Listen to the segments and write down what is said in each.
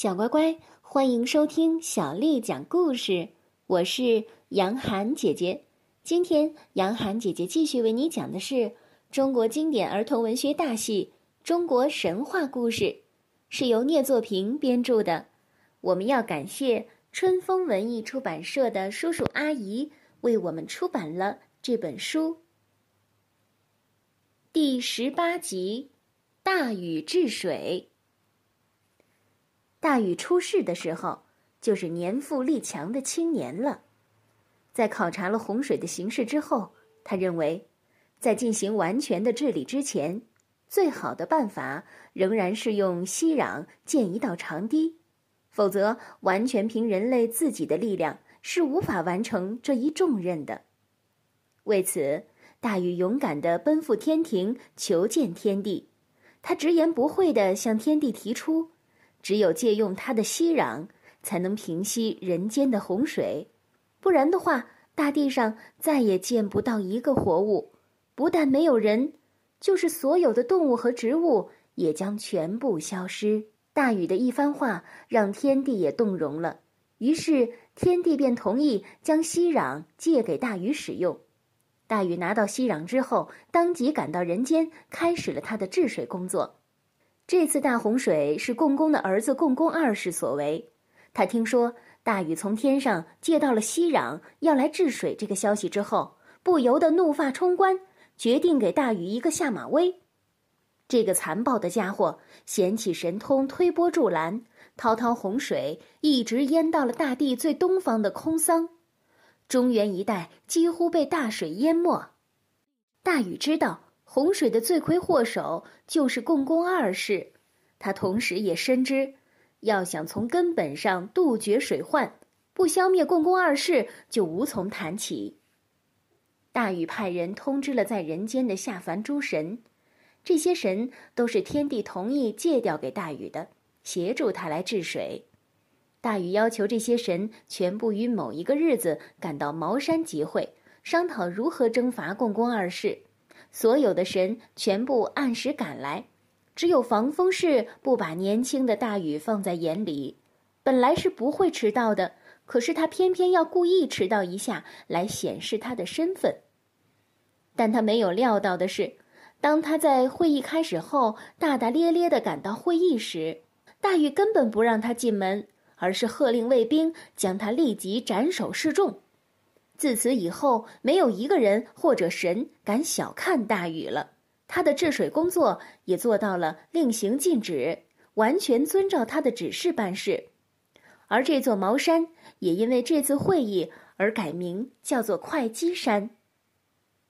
小乖乖，欢迎收听小丽讲故事。我是杨涵姐姐。今天，杨涵姐姐继续为你讲的是中国经典儿童文学大戏《中国神话故事》，是由聂作平编著的。我们要感谢春风文艺出版社的叔叔阿姨为我们出版了这本书。第十八集：大禹治水。大禹出世的时候，就是年富力强的青年了。在考察了洪水的形势之后，他认为，在进行完全的治理之前，最好的办法仍然是用息壤建一道长堤，否则完全凭人类自己的力量是无法完成这一重任的。为此，大禹勇敢地奔赴天庭求见天帝，他直言不讳地向天帝提出。只有借用它的息壤，才能平息人间的洪水，不然的话，大地上再也见不到一个活物。不但没有人，就是所有的动物和植物也将全部消失。大禹的一番话让天帝也动容了，于是天帝便同意将息壤借给大禹使用。大禹拿到息壤之后，当即赶到人间，开始了他的治水工作。这次大洪水是共工的儿子共工二世所为。他听说大禹从天上借到了息壤，要来治水这个消息之后，不由得怒发冲冠，决定给大禹一个下马威。这个残暴的家伙显起神通，推波助澜，滔滔洪水一直淹到了大地最东方的空桑，中原一带几乎被大水淹没。大禹知道。洪水的罪魁祸首就是共工二世，他同时也深知，要想从根本上杜绝水患，不消灭共工二世就无从谈起。大禹派人通知了在人间的下凡诸神，这些神都是天帝同意借调给大禹的，协助他来治水。大禹要求这些神全部于某一个日子赶到茅山集会，商讨如何征伐共工二世。所有的神全部按时赶来，只有防风氏不把年轻的大禹放在眼里。本来是不会迟到的，可是他偏偏要故意迟到一下来显示他的身份。但他没有料到的是，当他在会议开始后大大咧咧地赶到会议时，大禹根本不让他进门，而是喝令卫兵将他立即斩首示众。自此以后，没有一个人或者神敢小看大禹了。他的治水工作也做到了令行禁止，完全遵照他的指示办事。而这座茅山也因为这次会议而改名叫做会稽山。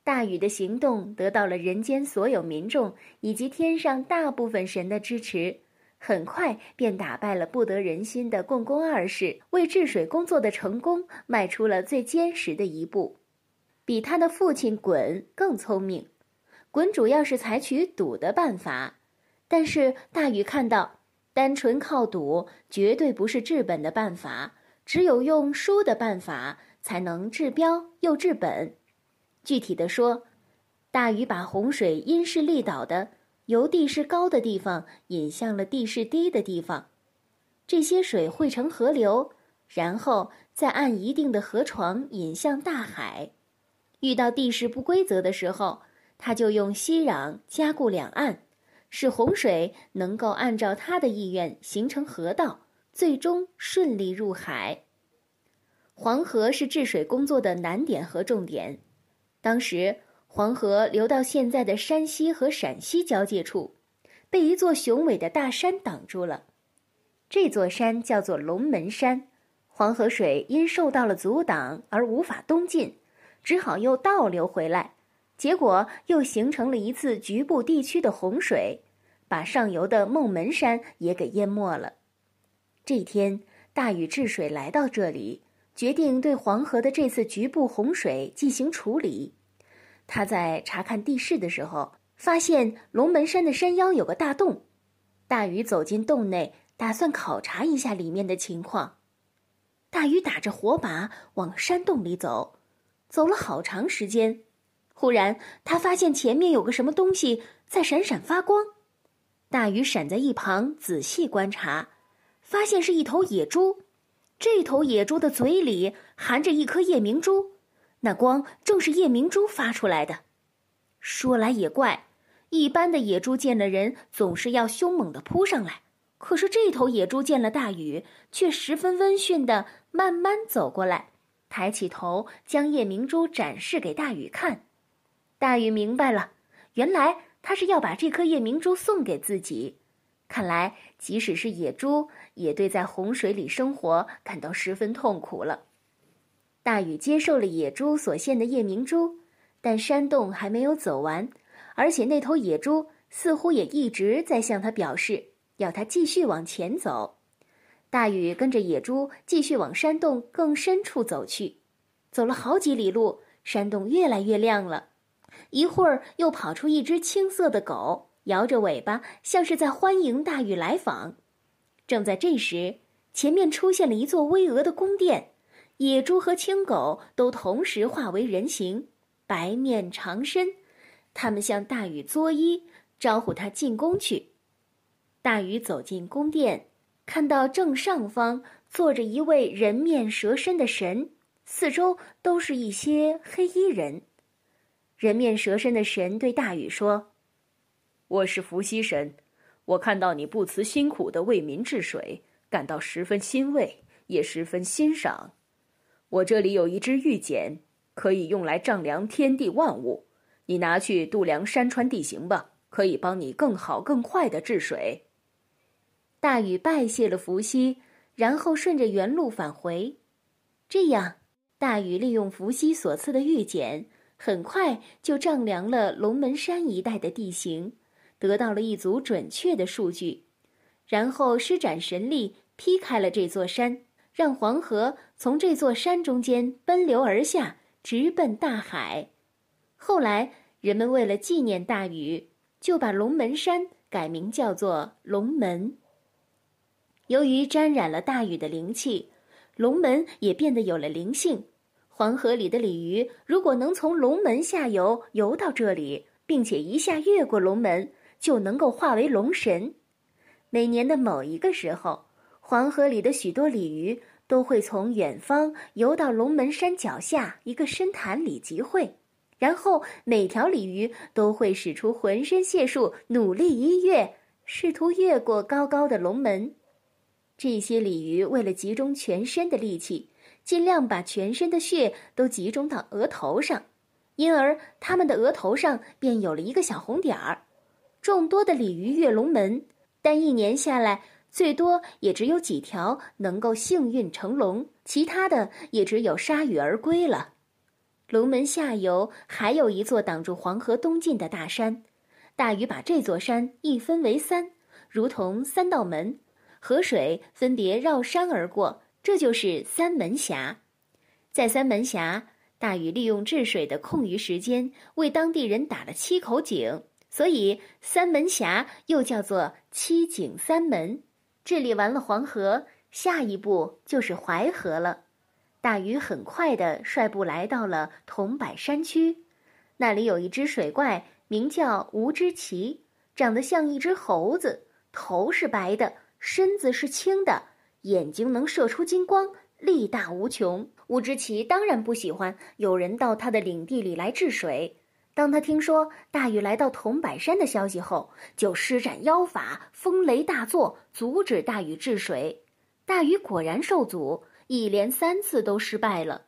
大禹的行动得到了人间所有民众以及天上大部分神的支持。很快便打败了不得人心的共工二世，为治水工作的成功迈出了最坚实的一步。比他的父亲鲧更聪明，鲧主要是采取赌的办法，但是大禹看到，单纯靠赌绝对不是治本的办法，只有用输的办法才能治标又治本。具体的说，大禹把洪水因势利导的。由地势高的地方引向了地势低的地方，这些水汇成河流，然后再按一定的河床引向大海。遇到地势不规则的时候，他就用息壤加固两岸，使洪水能够按照他的意愿形成河道，最终顺利入海。黄河是治水工作的难点和重点，当时。黄河流到现在的山西和陕西交界处，被一座雄伟的大山挡住了。这座山叫做龙门山。黄河水因受到了阻挡而无法东进，只好又倒流回来，结果又形成了一次局部地区的洪水，把上游的孟门山也给淹没了。这天，大禹治水来到这里，决定对黄河的这次局部洪水进行处理。他在查看地势的时候，发现龙门山的山腰有个大洞。大禹走进洞内，打算考察一下里面的情况。大禹打着火把往山洞里走，走了好长时间，忽然他发现前面有个什么东西在闪闪发光。大禹闪在一旁仔细观察，发现是一头野猪。这头野猪的嘴里含着一颗夜明珠，那光正是夜明珠发出来的。说来也怪，一般的野猪见了人总是要凶猛的扑上来，可是这头野猪见了大禹，却十分温驯的慢慢走过来，抬起头将夜明珠展示给大禹看。大禹明白了，原来他是要把这颗夜明珠送给自己。看来，即使是野猪，也对在洪水里生活感到十分痛苦了。大禹接受了野猪所献的夜明珠，但山洞还没有走完，而且那头野猪似乎也一直在向他表示要他继续往前走。大禹跟着野猪继续往山洞更深处走去，走了好几里路，山洞越来越亮了。一会儿，又跑出一只青色的狗。摇着尾巴，像是在欢迎大禹来访。正在这时，前面出现了一座巍峨的宫殿，野猪和青狗都同时化为人形，白面长身。他们向大禹作揖，招呼他进宫去。大禹走进宫殿，看到正上方坐着一位人面蛇身的神，四周都是一些黑衣人。人面蛇身的神对大禹说。我是伏羲神，我看到你不辞辛苦的为民治水，感到十分欣慰，也十分欣赏。我这里有一支玉简，可以用来丈量天地万物，你拿去度量山川地形吧，可以帮你更好更快的治水。大禹拜谢了伏羲，然后顺着原路返回。这样，大禹利用伏羲所赐的玉简，很快就丈量了龙门山一带的地形。得到了一组准确的数据，然后施展神力劈开了这座山，让黄河从这座山中间奔流而下，直奔大海。后来，人们为了纪念大禹，就把龙门山改名叫做龙门。由于沾染了大禹的灵气，龙门也变得有了灵性。黄河里的鲤鱼如果能从龙门下游游到这里，并且一下越过龙门。就能够化为龙神。每年的某一个时候，黄河里的许多鲤鱼都会从远方游到龙门山脚下一个深潭里集会，然后每条鲤鱼都会使出浑身解数，努力一跃，试图越过高高的龙门。这些鲤鱼为了集中全身的力气，尽量把全身的血都集中到额头上，因而它们的额头上便有了一个小红点儿。众多的鲤鱼跃龙门，但一年下来，最多也只有几条能够幸运成龙，其他的也只有铩羽而归了。龙门下游还有一座挡住黄河东进的大山，大禹把这座山一分为三，如同三道门，河水分别绕山而过，这就是三门峡。在三门峡，大禹利用治水的空余时间，为当地人打了七口井。所以，三门峡又叫做七井三门。治理完了黄河，下一步就是淮河了。大禹很快的率部来到了桐柏山区，那里有一只水怪，名叫吴之奇，长得像一只猴子，头是白的，身子是青的，眼睛能射出金光，力大无穷。吴之奇当然不喜欢有人到他的领地里来治水。当他听说大禹来到桐柏山的消息后，就施展妖法，风雷大作，阻止大禹治水。大禹果然受阻，一连三次都失败了。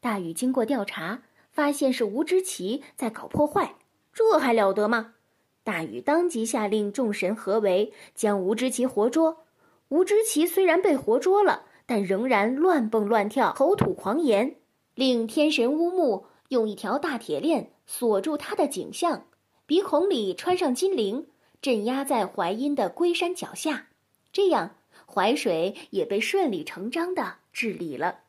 大禹经过调查，发现是吴之奇在搞破坏，这还了得吗？大禹当即下令众神合围，将吴之奇活捉。吴之奇虽然被活捉了，但仍然乱蹦乱跳，口吐狂言，令天神乌木用一条大铁链。锁住他的颈项，鼻孔里穿上金铃，镇压在淮阴的龟山脚下，这样淮水也被顺理成章的治理了。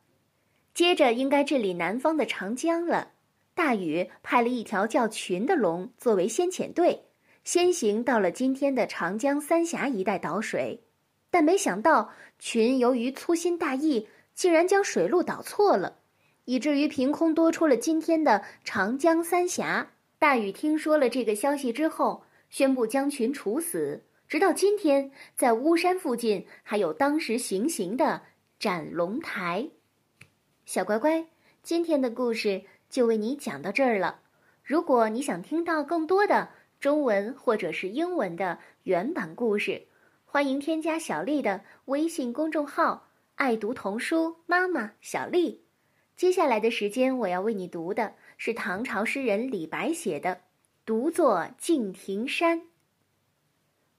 接着应该治理南方的长江了。大禹派了一条叫群的龙作为先遣队，先行到了今天的长江三峡一带导水，但没想到群由于粗心大意，竟然将水路导错了。以至于凭空多出了今天的长江三峡。大禹听说了这个消息之后，宣布将群处死，直到今天，在巫山附近还有当时行刑的斩龙台。小乖乖，今天的故事就为你讲到这儿了。如果你想听到更多的中文或者是英文的原版故事，欢迎添加小丽的微信公众号“爱读童书妈妈小丽”。接下来的时间，我要为你读的是唐朝诗人李白写的《独坐敬亭山》。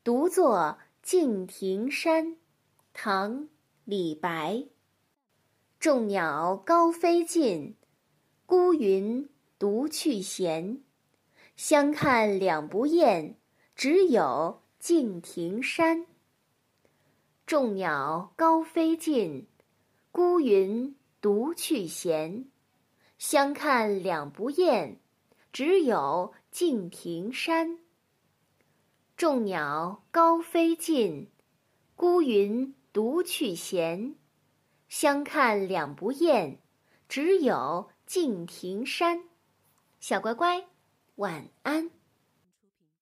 独坐敬亭山，唐·李白。众鸟高飞尽，孤云独去闲。相看两不厌，只有敬亭山。众鸟高飞尽，孤云独去闲。相看两不厌，只有敬亭山。众鸟高飞尽，孤云独去闲。相看两不厌，只有敬亭山。小乖乖，晚安。